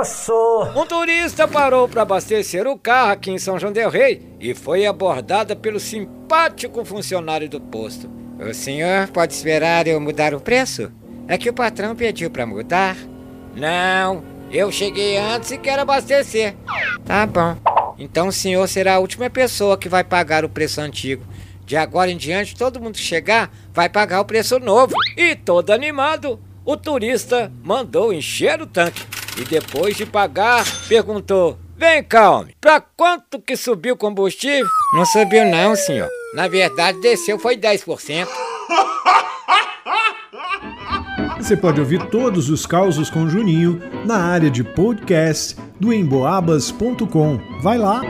Osso! Um turista parou para abastecer o carro aqui em São João del Rei e foi abordada pelo simpático funcionário do posto. O senhor pode esperar eu mudar o preço? É que o patrão pediu para mudar. Não, eu cheguei antes e quero abastecer. Tá bom. Então o senhor será a última pessoa que vai pagar o preço antigo. De agora em diante, todo mundo que chegar vai pagar o preço novo. E todo animado, o turista mandou encher o tanque. E depois de pagar, perguntou: Vem cá, homem, pra quanto que subiu o combustível? Não subiu, não, senhor. Na verdade, desceu foi 10%. Você pode ouvir todos os causos com Juninho na área de podcast do emboabas.com. Vai lá!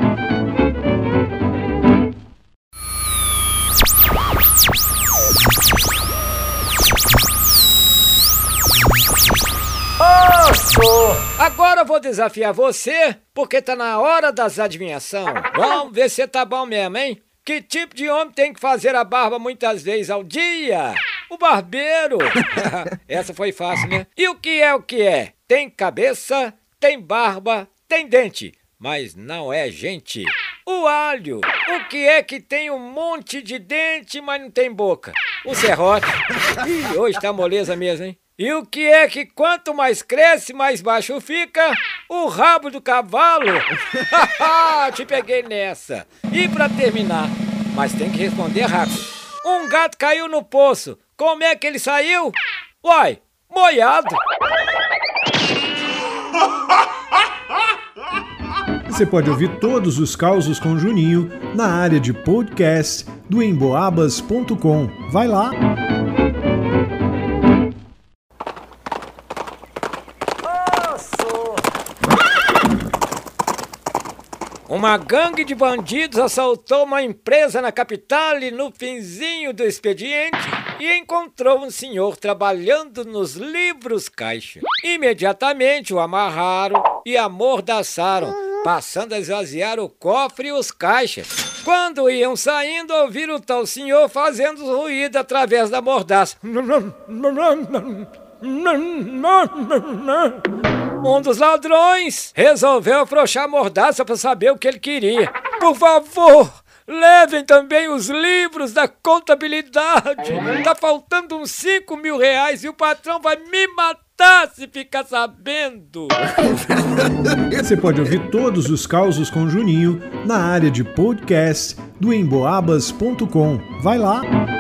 Agora eu vou desafiar você, porque tá na hora das adivinhação. Vamos ver se tá bom mesmo, hein? Que tipo de homem tem que fazer a barba muitas vezes ao dia? O barbeiro! Essa foi fácil, né? E o que é o que é? Tem cabeça, tem barba, tem dente, mas não é gente. O alho! O que é que tem um monte de dente, mas não tem boca? O serrote. Ih, hoje tá moleza mesmo, hein? E o que é que quanto mais cresce, mais baixo fica? O rabo do cavalo! Te peguei nessa! E para terminar, mas tem que responder rápido. Um gato caiu no poço. Como é que ele saiu? Uai, moiado! Você pode ouvir todos os causos com Juninho na área de podcast do emboabas.com. Vai lá! Uma gangue de bandidos assaltou uma empresa na capital e no finzinho do expediente e encontrou um senhor trabalhando nos livros caixa. Imediatamente o amarraram e amordaçaram, passando a esvaziar o cofre e os caixas. Quando iam saindo, ouviram o tal senhor fazendo ruído através da mordaça. Um dos ladrões resolveu afrouxar a mordaça para saber o que ele queria. Por favor, levem também os livros da contabilidade. Tá faltando uns 5 mil reais e o patrão vai me matar se ficar sabendo. Você pode ouvir todos os causos com Juninho na área de podcast do emboabas.com. Vai lá!